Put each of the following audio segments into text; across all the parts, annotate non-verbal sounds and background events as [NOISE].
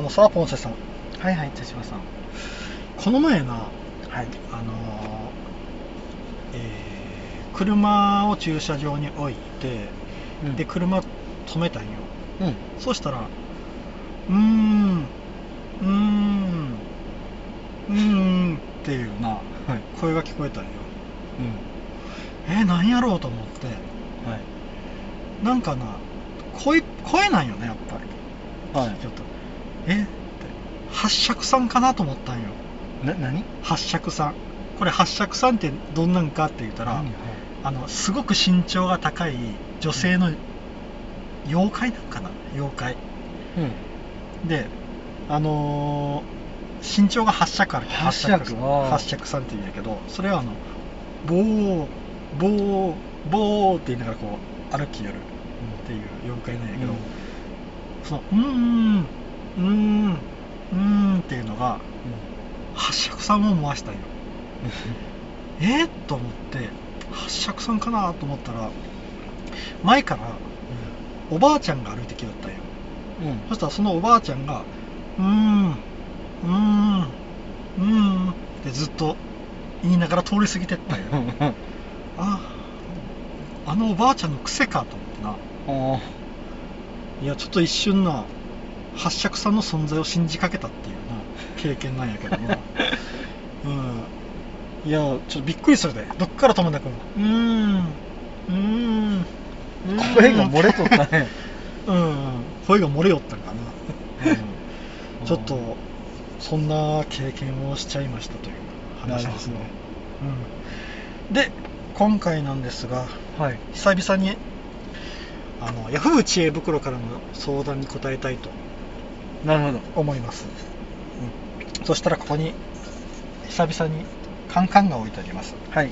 あのさポンセさん。はいはい茶島さん。この前なはい。あのーえー車を駐車場に置いて、うん。で車止めたんよ。うん。そしたらうーんうーんうーんっていうな、はい。声が聞こえたんよ。うん。えー、何やろうと思って。はい。なんかな声声なんよねやっぱり。はい。ちょっとえ？八尺さんかなと思ったんよ。な何？八尺さん。これ八尺さんってどんなんかって言ったら何？あのすごく身長が高い女性の妖怪なんかな？妖怪。うん。であのー身長が8尺ある八尺？八尺さん。って言うんやけどそれはあのボーボーボーって言いながらこう歩き寄るっていう妖怪なんやけど、うん。そのうーんうーんうーんっていうのが八尺さんを思わしたんよ。[LAUGHS] えー、と思って八尺さんかなと思ったら前からおばあちゃんが歩いてきよったんよ。うん。そしたらそのおばあちゃんが「うーんうーんうーん」ってずっと言いながら通り過ぎてったんよ。う [LAUGHS] んああのおばあちゃんの癖かと思ってな。いやちょっと一瞬な八尺さんの存在を信じかけたっていうな経験なんやけどな [LAUGHS] うん。いやちょっとびっくりするで。どっから止まんだくん。うーん。うーん。声が漏れとったね。[LAUGHS] うん。声が漏れよったんかな、うん、ちょっあとそんな経験をしちゃいましたという話ですね。うん、で今回なんですがはい。久々にあのヤフー知恵袋からの相談に答えたいとなるほど。思います、うん、そしたらここに久々にカンカンが置いてあります。はい。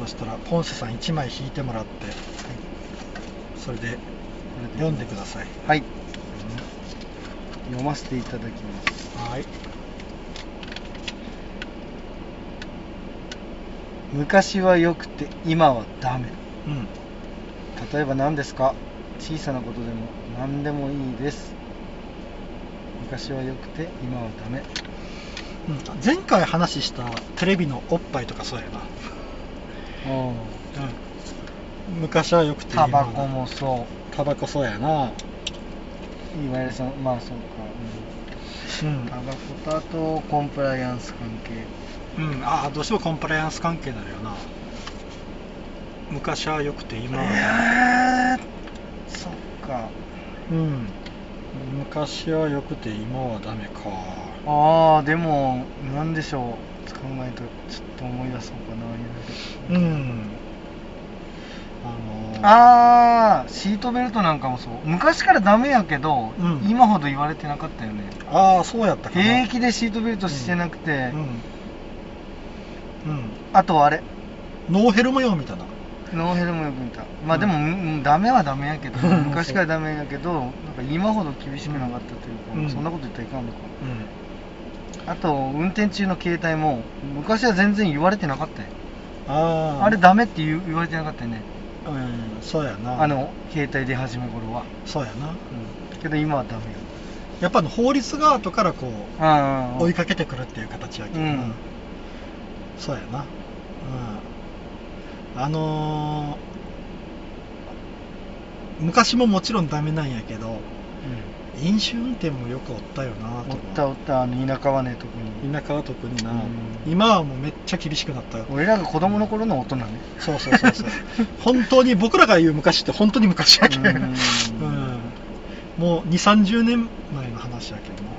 そしたらポンセさん1枚引いてもらって、それで読んでください、はい。読ませていただきます。はい。昔は良くて今はダメ。うん。例えば何ですか？小さなことでも何でもいいです昔は良くて今はダメ。うん。前回話したテレビのおっぱいとかそうやな、おうん、昔はよくてタバコもそタバコそうやな。ういわゆるそのまあそうか、ううん。ん、タバコとあとコンプライアンス関係。うん、ああどうしてもコンプライアンス関係になるよな。昔はよくて今は、えー、そっか。うん昔はよくて今はダメか。ああでもなんでしょう。考えたらちょっと思い出そうかないろいろうん。あのーああシートベルトなんかもそう。昔からダメやけど、うん。今ほど言われてなかったよね。ああそうやったかな平気でシートベルトしてなくて、うん、うん。あとあれ。ノーヘルもよみたいなノーヘルもよく見た。まあうんでも、うん。ダメはダメやけどうん。昔からダメやけどなんか今ほど厳しくなかったというか、うん。そんなこと言ったらいかんのか。うん。あと運転中の携帯も昔は全然言われてなかったよ。あああれダメって言う言われてなかったよね。うんそうやな。あの携帯出始め頃は、そうやな。けど今はダメよ。やっぱあの法律が後からこう追いかけてくるっていう形やけどな、うん。そうやな。うんあのー昔ももちろんダメなんやけど飲酒運転もよくおったよなとおったおったあの田舎はね特に。田舎は特にな、うん。今はもうめっちゃ厳しくなったよ。俺らが子供の頃の大人ねそうそうそうそう。[LAUGHS] 本当に僕らが言う昔って本当に昔やけど、うん。うん。もう2 3 0年前の話やけどな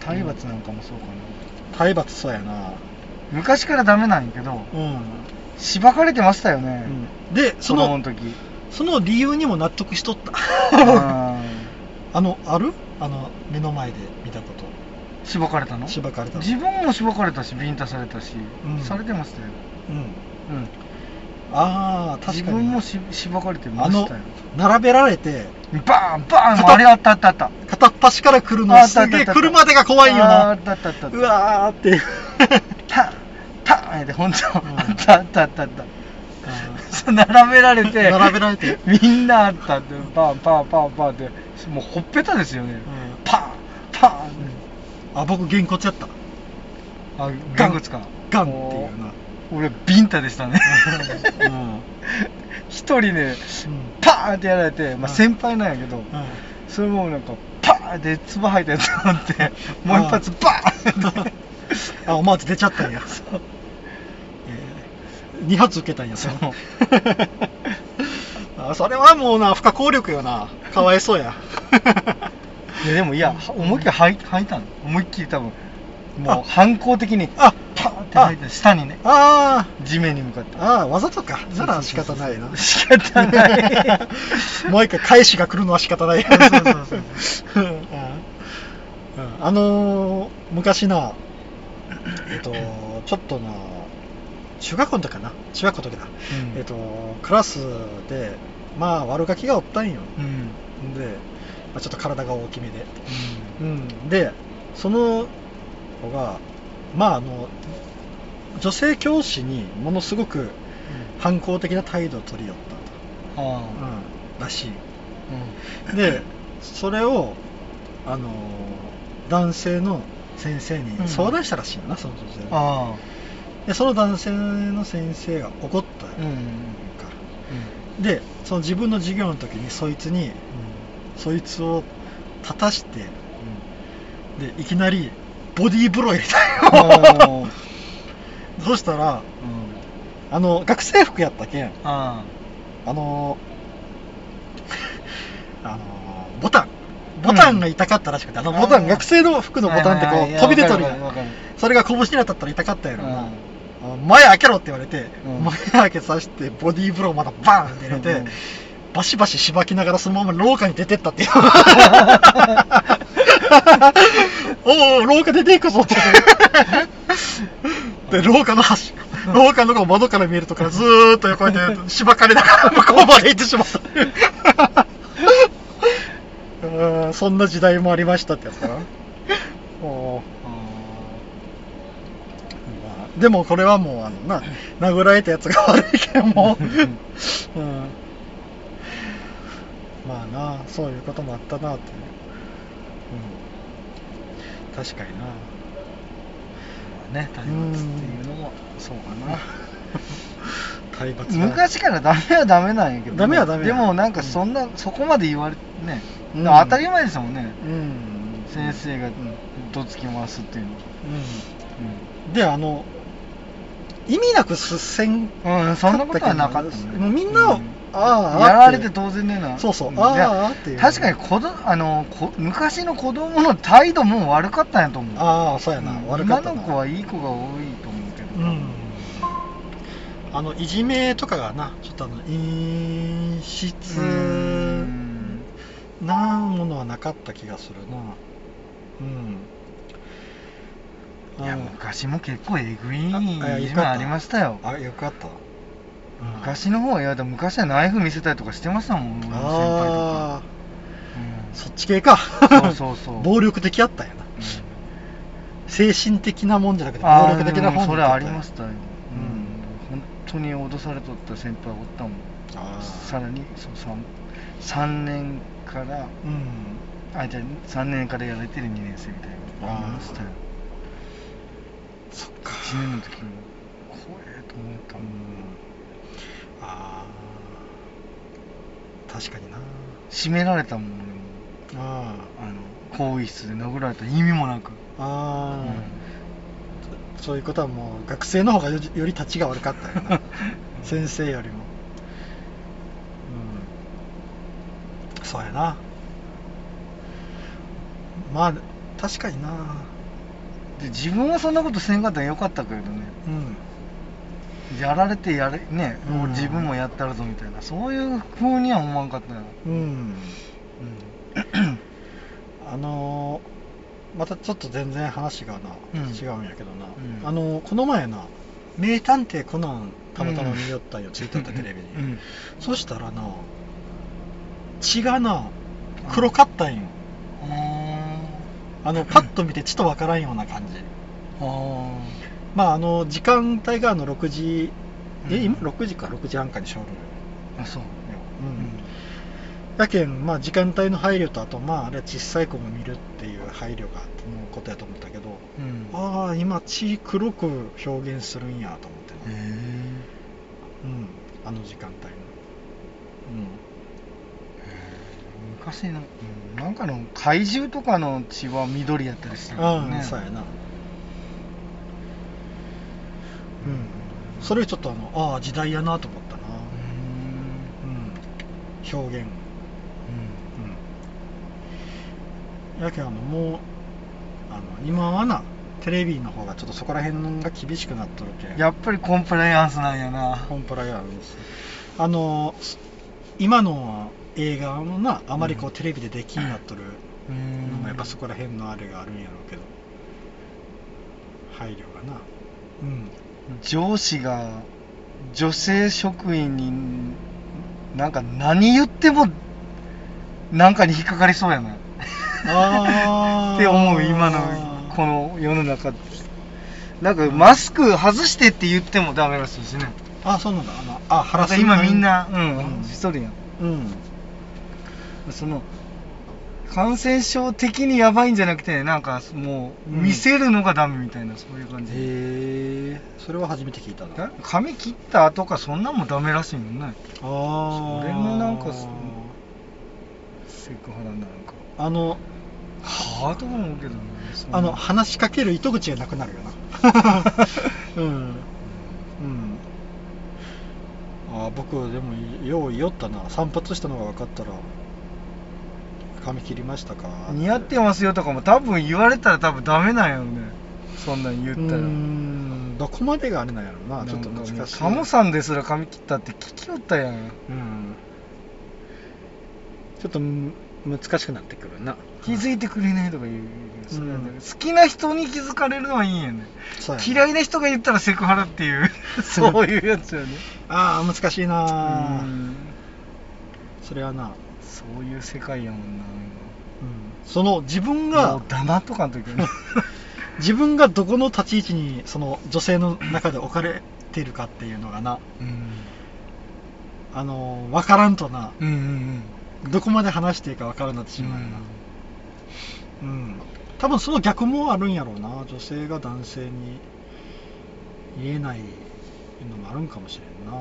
体罰なんかもそうかな。体罰そうやな。昔からダメなんやけど。うん、しばかれてましたよね、うん、でそのの時。その理由にも納得しとった。あ [LAUGHS] あのある？あの目の前で見たこと。ーしばかれたの？しばかれたの？自分もしばかれたしビンタされたし、うん。されてましたよ、うん。うん、ああ確かに。自分もししばかれてましたよ。並べられて。バーンバーン片あれあったあったあった。片っ端から来るあのすげえ来るまでが怖いよな。ああったあったあった。うわーってタンって本当、ん。あったあったあった。あった並べられて並べられて。[LAUGHS] みんなあったってパンパンパンパンってもうほっぺたですよね、うん。パンパン。あ僕げんこつやった。あガン。コツか。ガンっていうな。俺ビンタでしたね。うん。[LAUGHS] 一人ねうんパーンってやられて、まあ、うん先輩なんやけど、うん。それもなんかパーンって唾吐いたやつがあってもう一発バーンって。[LAUGHS] あ思わず出ちゃったんや。そう。え2発受けたんやそう [LAUGHS] あそれはもうな不可抗力よな。かわいそうや。[LAUGHS] いやでもいや思いっきり吐い吐いたの。思いっきり多分もあ。う反抗的にあ。パーンって吐いた下にね。あ地面に向かって。あああわざとか。なら仕方ないな。仕方ない。[LAUGHS] もう一回返しが来るのは仕方ない。そうそうそう。うん。うん。あのー昔なえっとちょっとな中学校の時かな？中学校の時だ、うん。えっとクラスでまあ悪ガキがおったんよ。うん。で、まあ、ちょっと体が大きめで。うん。でその子がまああの女性教師にものすごく反抗的な態度を取りよったと、あうん、らしい。あでそれをあの男性の先生に相談したらしいよな、その女性は。あでその男性の先生が怒ったうんうん。から、でその自分の授業の時にそいつにそいつを立たしてでいきなりボディーブロー入れたよ。[LAUGHS] そしたらあの学生服やったけんああの [LAUGHS] あのボタン。ボタンが痛かったらしくて、あのボタン学生の服のボタンってこう飛び出とるやん。それが拳に当たったら痛かったやろな、うん。あ前開けろって言われて、うん。前開けさせてボディーブローまたバーンって入れて、うん。バシバシしばきながらそのまま廊下に出てったっていう。[LAUGHS] おお廊下出ていくぞって。で廊下の端廊下の窓から見えるとこからずーっと横にやってしばかれながら向こうまで行ってしまった。[LAUGHS] うんそんな時代もありましたってやつかなでもこれはもうあのな殴られたやつが悪いけんも。う、うん、まあなそういうこともあったなっていう、うん、確かにな。ね体罰っていうのもそうかな。体罰が。昔からダメはダメなんやけど。ね、ダメはダメや。でもなんかそんな、そこまで言われてね、うん。当たり前ですもんね。うん。先生がどつき回すっていうの。うん。であの意味なくすせんうん、うん、そんなことはなかったもうみんなをうん。ああやられて当然ねえな。そうそううん。ああああっていう。確かに子どあのこ昔の子供の態度も悪かったんやと思う。ああそうやな、うん。悪かったな。今の子はいい子が多いと思うけど、うん。あのいじめとかがなちょっとあの陰湿うん。なものはなかった気がするな。うんいやうん。昔も結構えぐいああいじめありましたよ。あよかった。昔の方はいや昔はナイフ見せたりとかしてましたもん先輩とああか、そっち系か。そうそうそう。[LAUGHS] 暴力的やったんやな。うん。精神的なもんじゃなくて暴力的なでもそれありましたよ、ううん。ん、本当に脅されとった先輩おったもん。さらにそう 3, 3年からうん。あじゃあ3年からやられてる2年生みたいなのありましたよそっか。1年の時も怖えと思ったもん、ああ確かにな。締められたもん俺もああの更衣室で殴られた意味もなく、あああ、うん。そういうことはもう学生の方がよりより立ちが悪かったよな。[LAUGHS] 先生よりも。うん。そうやな。まあ確かになで自分はそんなことせんかったらよかったけどね。うん。やられてやれね、もううん。自分もやったるぞみたいな。そういう風には思わんかったよ、うん。あのーまたちょっと全然話がな、うん。違うんやけどな、うん。あのーこの前な「名探偵コナン」たまたま見よったんよ、ついてたテレビに、うん。そしたらな血がな黒かったんよ、あのパッと見て血とわからんような感じ。あまああの時間帯があの6時えうん。今6時か？6時半かにしょるあそう。よ、やけんまあ時間帯の配慮とあとまああれは小さい子も見るっていう配慮がのことやと思ったけどうん。ああ今血黒く表現するんやと思ってねへえうん。あの時間帯の昔の、うんなんかの怪獣とかの血は緑やったりしてるね。うん、そうやな。うん。それちょっとあのああ時代やなと思ったな。うん。うん。表現。うん。やけんあのもうあの今はなテレビの方がちょっとそこら辺が厳しくなっとるけん。やっぱりコンプライアンスなんやな。コンプライアンス。あの今の映画もなあまりこうテレビでできになっとる。やっぱそこら辺のあれがあるんやろうけど。配慮がな。うん。上司が女性職員になんか何言ってもなんかに引っかかりそうやな。[LAUGHS] って思う今のこの世の中なんかマスク外してって言ってもダメらしいしね。あそうなんだ。あのあハラス今みんなううん。んしとるやん。うんその感染症的にやばいんじゃなくてなんかもううん。見せるのがダメみたいな、そういう感じ。へえそれは初めて聞いたな。え髪切った後かそんなんもダメらしいもんね。ああそれもなんかそセクハラになるんか。あのはあと思うけどねあの話しかける糸口がなくなるよな。[LAUGHS] うん。うん。あー僕でもよう言おったな。散髪したのが分かったら髪切りましたか？似合ってますよとかも多分言われたら多分ダメなんやろね。そんなん言うったら。どこまでがあれなんやろな。ちょっと難しい。タモさんですら髪切ったって聞きよったやん。うん。ちょっとむ難しくなってくるな。気づいてくれないとか言う、うん。好きな人に気づかれるのはいいんやね。嫌いな人が言ったらセクハラっていう。[LAUGHS] そういうやつよね。[LAUGHS] ああ難しいなうん。それはな、そういう世界やもんな。その自分もがう黙っとかんといけない。[LAUGHS] 自分がどこの立ち位置にその女性の中で置かれているかっていうのがな。うん。あの分からんとな。うんうんどこまで話していいか分からんなってしうんまうよな。うん、多分その逆もあるんやろうな。女性が男性に言えないのもあるんかもしれんな。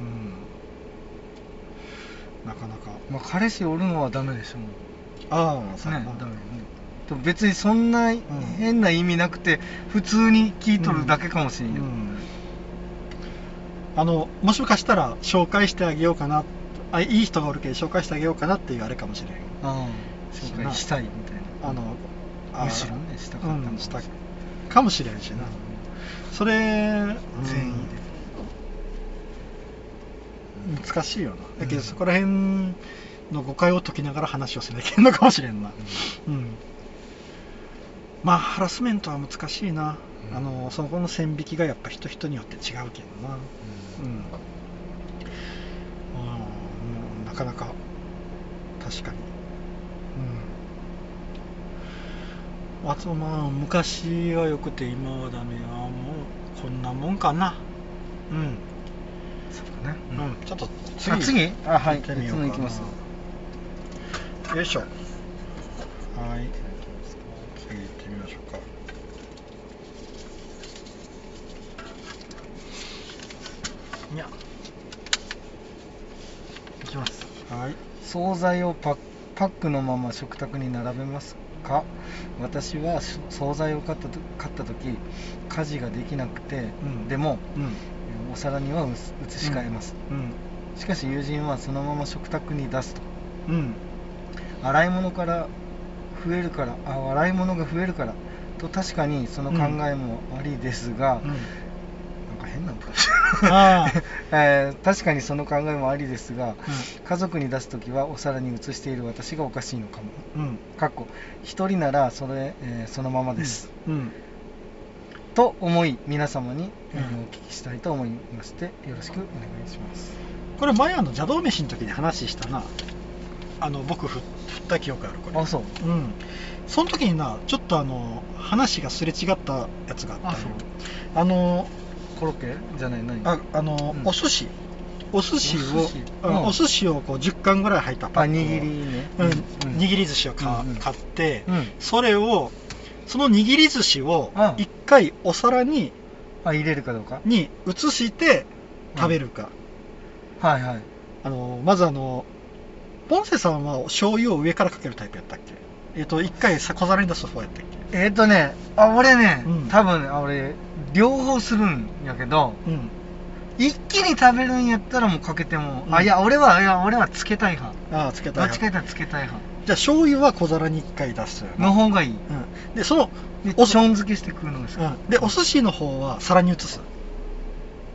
うんなかなか。まあ彼氏おるのはダメでしょああねそうやな。ダメね。でも別にそんな変な意味なくて普通に聞いとるだけかもしれんよ、うん。あのもしかしたら紹介してあげようかな。あいい人がおるけど紹介してあげようかなっていうあれかもしれん。ああ。紹介したいみたいな。あのあむしろねしたかったうんしたかもしれんしな、それ、うん。善意で難しいよな。だけうんどそこら辺の誤解を解きながら話をせなきゃいけんのかもしれんな。うん。まあハラスメントは難しいな、うん。あのそこの線引きがやっぱ人人によって違うけどな。うん、うん。なかなか確かに。うん。あとまあ昔はよくて今はダメ。はもうこんなもんかな。うんそうかねうん、ちょっとあ次。あはい。行ってみようかな別の行きますよいしょ。はい。次行ってみましょうか。いやいきます。はい。惣菜をパッパックのまま食卓に並べますか？私はし惣菜を買ったと買った時家事ができなくて、うん。でもうんお皿には移し替えます、うん。しかし友人はそのまま食卓に出すと。うん。洗い物から増えるからあ洗い物が増えるからと確かにその考えもありですが、うん。なんか変なのかもしい、[LAUGHS] えー確かにその考えもありですがう家族に出す時はお皿に移している私がおかしいのかも。んうん。かっこ一人ならそれ、えーそのままです、うんと思い皆様に、えーうんお聞きしたいと思いましてよろしくお願いします。これ前あの邪道飯の時に話したな。あの僕振振った記憶あるこれ。あそう。うん。その時になちょっとあの話がすれ違ったやつがあったそう。あのコロッケ？じゃない何？ああの、うん。お寿司。お寿司をお寿司。をこう10貫ぐらい入ったパッ握りね。うん。うん。握り寿司を買って、うん。それをその握り寿司をうん。一回お皿にあ入れるかどうかに移して食べるか、はいはい。あのまずあのポンセさんは醤油を上からかけるタイプやったっけ？えっ、と一回さ小皿に出す方やったっけ？えっ、とねあ俺ね、うん。多分あ俺両方するんやけどうん。一気に食べるんやったらもうかけても、うん。あいや俺はいや俺はつけたい派。ああつけたいどっちか言ったらつけたい派じゃあ醤油は小皿に一回出すの方がいい。うん、でそのでおちょん漬けして食うのが好き、うん、でお寿司の方は皿に移す。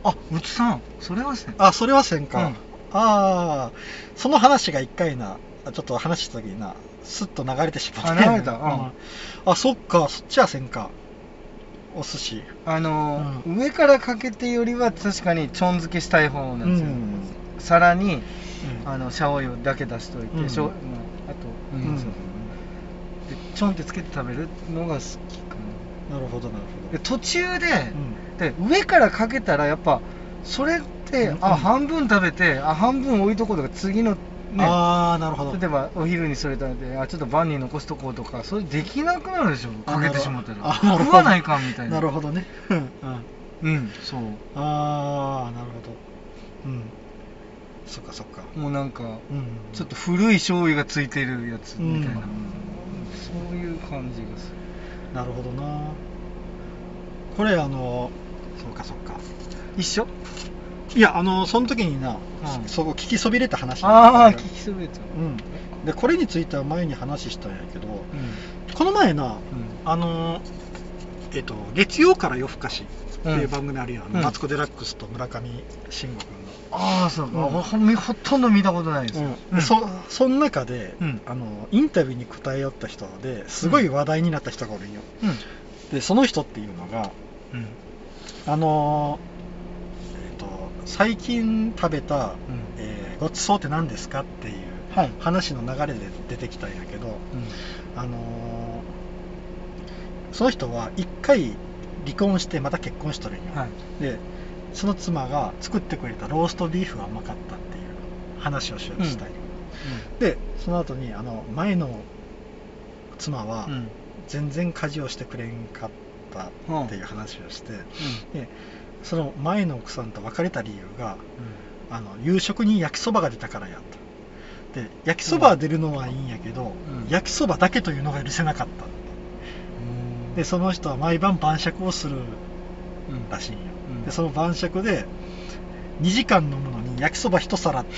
あうつさん。それはせん。あそれはせんか、うん。ああその話が一回なちょっと話した時になスッと流れてしまって。あ流れた。うん。あそっか。そっちはせんか。お寿司。あのー上からかけてよりは確かにちょん漬けしたい方なんですよ、うん。皿にうんあのシャオ油だけ出しといて、うん。しょあ、あと、うん。でちょんってつけて食べるのが好きかなるほどなるなで途中で,、ほど、で上からかけたらやっぱそれって、うん。あ半分食べてあ半分置いとこうとか次のねああなるほど。例えばお昼にそれ食べてあちょっと晩に残しとこうとかそれできなくなるでしょあかけてしまったら。食わないかんみたいな。なるほどね。うん。うんうんそう。ああなるほど。うんそっかそっか。もうなんかうん。ちょっと古い醤油がついてるやつみたいな、うん。そういう感じがする。なるほどな。これあのそうかそうか。一緒？いやあのその時にな、うん。そこ聞きそびれた話ああ聞きそびれちゃううん。でこれについては前に話したんやけどうん。この前なうん。あのえっと月曜から夜更かしっていう番組あるやん、うん。マツコ・デラックスと村上信五君ああそう。か、うんほとんど見たことないですの、よ、でそその中で、うん。あのインタビューに答えよった人ですごい話題になった人がおるんよ、うん。でその人っていうのがうん。あのえっと最近食べた、うん。えーごちそうって何ですかっていうはい。話の流れで出てきたんやけど、うん。あのーその人は一回離婚してまた結婚しとるんよ、はい。でその妻が作ってくれたローストビーフがうまかったっていう話をしようとしたんよ、でその後にあの前の妻はうん。うん全然家事をしてくれんかったっていう話をして、でその前の奥さんと別れた理由があの夕食に焼きそばが出たからやと。で焼きそば出るのはいいんやけど、うん。焼きそばだけというのが許せなかった。うんでその人は毎晩晩酌をするうんらしいんよ、うん。でその晩酌で2時間飲むのに焼きそば1皿って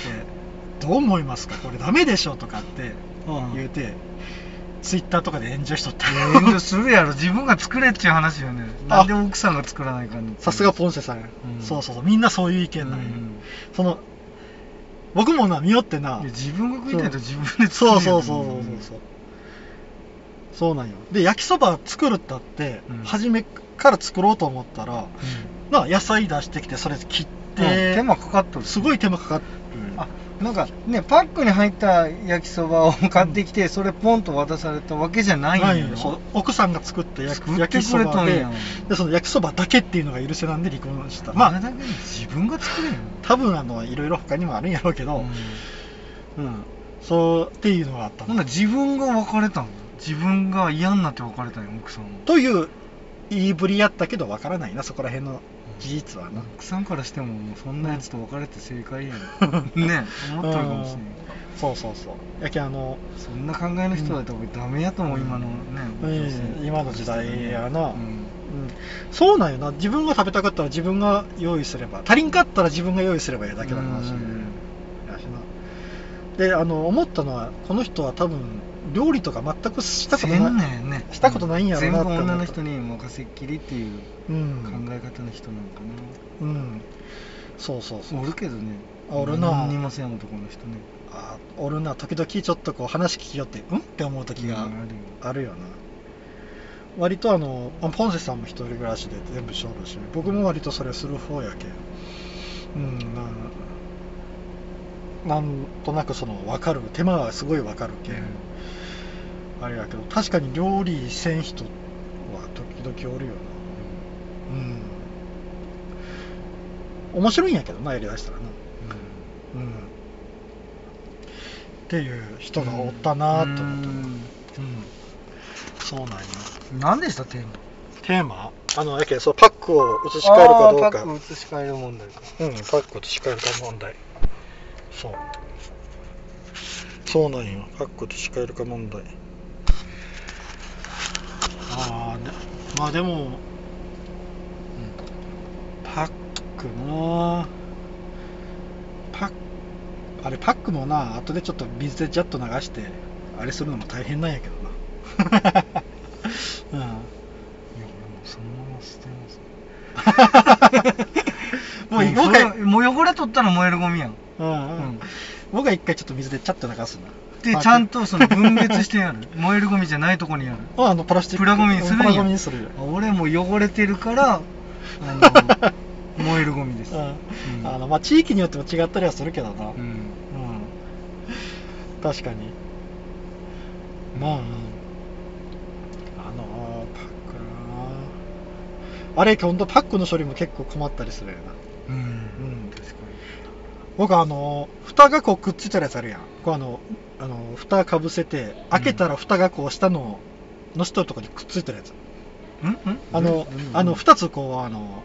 どう思いますか？これダメでしょとかってうん。言うて、ツイッターとかで炎上しとった。遠慮するやろ。自分が作れっちゅう話よね。あ。なんで奥さんが作らないかんのさすがポンセさん、うん。そうそうそう。みんなそういう意見なんよ、うん。その僕もな見よってな。自分が食いたいと自分で作るそうよそうそうそうそうそうそうなんよ。で焼きそば作るったって、うん。初めから作ろうと思ったら、な野菜出してきてそれ切って、うん手間かかっとる。すごい手間かかる。あなんかねパックに入った焼きそばを買ってきて、それポンと渡されたわけじゃないんよ。う奥さんが作った焼きそばで。でその焼きそばだけっていうのが許せなんで離婚した。まあ自分が作れよ、多分あのいろいろ他にもあるんやろうけど、うん。うん。そうっていうのがあったほんなら自分が別れたん自分が嫌になって別れたんよ奥さんも。という言いぶりやったけどわからないなそこら辺の事実はな、奥さんからしてももうそんなやつと別れて正解やん。[LAUGHS] ね思っとるかもしれん。そうそうそう。やけんあの、そんな考えの人だったらダメやと思う、今のね、うん。今の時代やな、うん。うん。そうなんよな。自分が食べたかったら自分が用意すれば。足りんかったら自分が用意すればいいだけの話。で、うん。やしなであの思ったのはこの人は多分料理とか全くしたことない、ねしたことないんやろうなって女の人に任せっきりっていううん。考え方の人なのかうん。そうそうそう。な、おるけどね。あおるな。何にもせん男の人ね。あおるな。時々ちょっとこう話聞きよってうんって思う時がうんあるよ。な、割とあのあポンセさんも一人暮らしで全部しょる。し僕も割とそれする方やけん。うんななんとなくその分かる手間はすごい分かるけん、あれやけど確かに料理せん人は時々おるよな。うん。面白いんやけどなやりだしたらな。うん。っていう人がおったなーって思って。うん。そうなんよ何でしたテーマ？テーマ？あのやけんそうパックを移し替えるかどうか。パック移し替える問題か。うんパックを移し替えるか問題そう。そうなんよ。パックを移し替えるか問題。ああねまあでもパックなパックあれパックもな後でちょっと水でジャッと流してあれするのも大変なんやけどな。[LAUGHS] うん。いや俺もそのまま捨てます。[LAUGHS] もうも僕がうもう汚れ取ったら燃えるゴミやんうんうんうん僕が一回ちょっと水でチャッと流すなでちゃんとその分別してやる。[LAUGHS] 燃えるゴミじゃないとこにやる。ああのプラスチック。プラゴミにするん。やプラゴミにするよ俺もう汚れてるからあの [LAUGHS] 燃えるゴミです、うん。うん。あのまあ地域によっても違ったりはするけどな、うん。うん。確かに。まああのパックな。あれ今度パックの処理も結構困ったりするよな。うん、うん僕あの蓋がこうくっついてるやつあるやん。こうあのあの蓋かぶせて開けたら蓋がこう下ののしとるとこにくっついてるやつ。にん？ん？あの、うん？あの、二つこう、あの、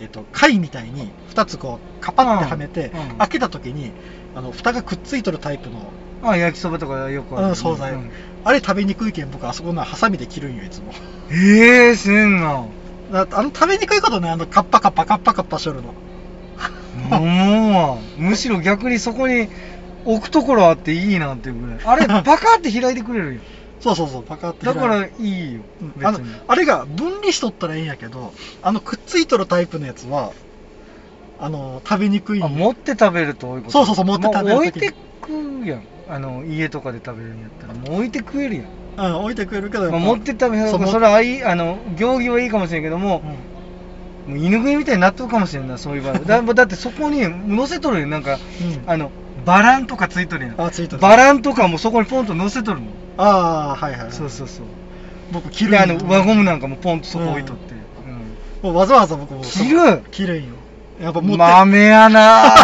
えっ、と、貝みたいに、二つこう、カパってはめて、うん。うん。開けた時に、あの、蓋がくっついとるタイプの、あ焼きそばとかよくある。うん、惣菜、うん。あれ食べにくいけん、僕、あそこのハサミで切るんよ、いつも。ええせんな。だあの、食べにくいことね、あの、カッパカッパ、カッパカッパしょるの。もうむしろ逆にそこに置くところあっていいなっていうぐらい。あれ [LAUGHS] パカって開いてくれるよそうそうそう、パカって開いだからいいようんあの別にあれが分離しとったらいいんやけど、あの、くっついとるタイプのやつは、あの、食べにくい。持って食べると多いこと。そうそうそう持って食べるもう置いてくやん。あの家とかで食べるんやったら。もう置いて食えるやん、うん、置いてくれるけど、まあ、持って食べる。そうそれはいいあの行儀はいいかもしれんけども、うんもう犬食いみたいになっとるかもしれんなそういう場合。[LAUGHS] だだってそこに乗せとるよ。なんか、うん。あのバランとかついとるやん。あ、ついとる。バランとかもそこにポンと乗せとるの。ああ、はいはいはい。そうそうそう。僕切るであの輪ゴムなんかもポンとそこ置いとって、もうわざわざ僕も。切る？切るんよ。やっぱ持って、豆やな。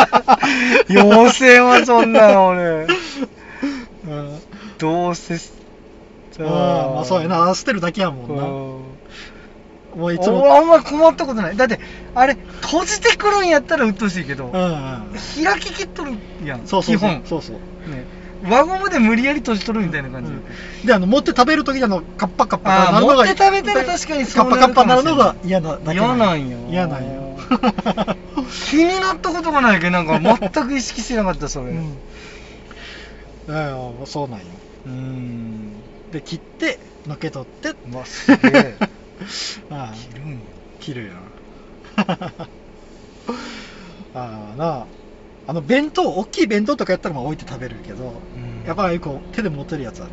[LAUGHS] 妖精はそんなの俺。うん、どうせあーまあそうやな。捨てるだけやもんな。うんもういつも。俺あんま困ったことない。だってあれ閉じてくるんやったら鬱陶しいけど、うんうん。開ききっとるやんそうそうそう。基本。そうそう。ね。輪ゴムで無理やり閉じとるみたいな感じ、うん。であの持って食べる時にあのカッパカッパなるのが持って食べたら確かにカそうなッパカッパるかもしれなるのが嫌なだけ嫌なんよ。嫌なんよ。[LAUGHS] [LAUGHS] 気になったことがないけどなんか全く意識してなかったそれ。うん。うんそうなんよ。うん。で切ってのけ取って。うわすげえ [LAUGHS] ああ。切るんや。切るよああなあ。あの弁当大きい弁当とかやったらまあ置いて食べるけど、うん。やっぱりこう手で持てるやつはな、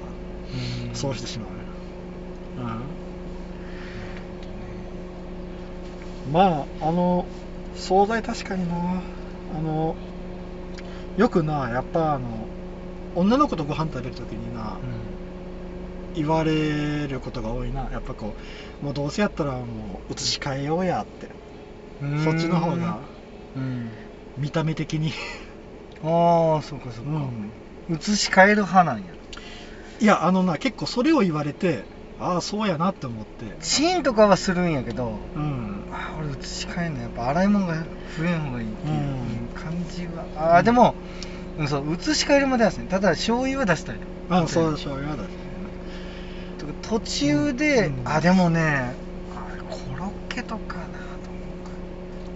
うん。そうしてしまう。ようん。まああの惣菜確かにな。あのよくなやっぱあの女の子とご飯食べるときにな、言われることが多いな。やっぱこうもうどうせやったらもう移し替えようやって。うんそっちの方がうん。見た目的に。ああそうかそうか、うん。移し替える派なんや。いやあのな結構それを言われてああそうやなって思って。チンとかはするんやけどうん。あ俺移し替えんのやっぱ洗い物が増えん方がいいっていううん。感じは。ああでも、うん、そう移し替えるまではですねただ醤油は出したい。ああそう醤油はだしとか途中で、うん。あでもねコロッケとかなと思う。か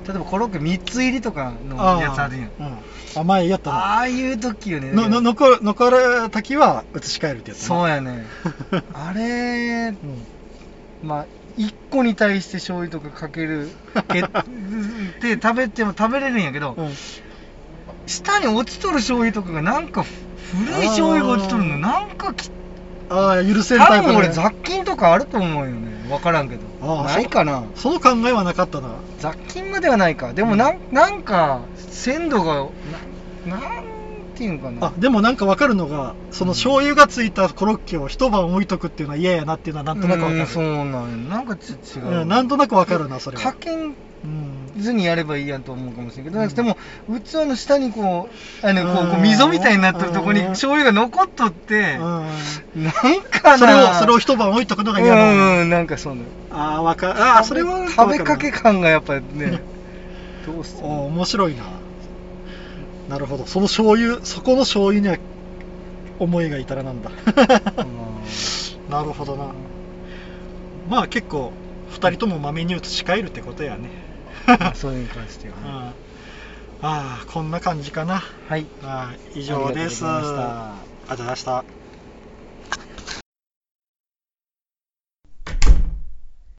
例えばコロッケ3つ入りとかのやつあるやん。うん、あ前やったなああいう時よね。のの残る残る時は移し替えるってやつなそうやね。[LAUGHS] あれうん。まあ1個に対して醤油とかかけるけで食べても食べれるんやけど、うん。下に落ちとる醤油とかがなんか古い醤油が落ちとるの。なんかきああ許せんタイ多分俺雑菌とかあると思うよね。分からんけど。ああないかな。その考えはなかったな。雑菌まではないか。でもなん,、なんか鮮度がななんていうんかな。あでもなんか分かるのがその醤油がついたコロッケを一晩置いとくっていうのは嫌やなっていうのはなんとなく分かる。うんそうなんや。なんかち違う、うんなんとなく分かるなそれは。かけんうん。図にやればいいやんと思うかもしれんけど、でも器の下にこうあのこうこううん溝みたいになってるとこにうん。醤油が残っとって、うん。なんかなそれをそれを一晩置いとくのが嫌なの。うんなんかそうなのああわかああそれは食べかけ感がやっぱりね [LAUGHS] どうしてお面白いな。なるほど。その醤油そこの醤油には思いが至らなんだ。[LAUGHS] なるほどな。まあ結構2人とも豆に移し替えるってことやね。まあそれに関してはうん。ねああこんな感じかな。はい。はい。以上です。ありがとうございました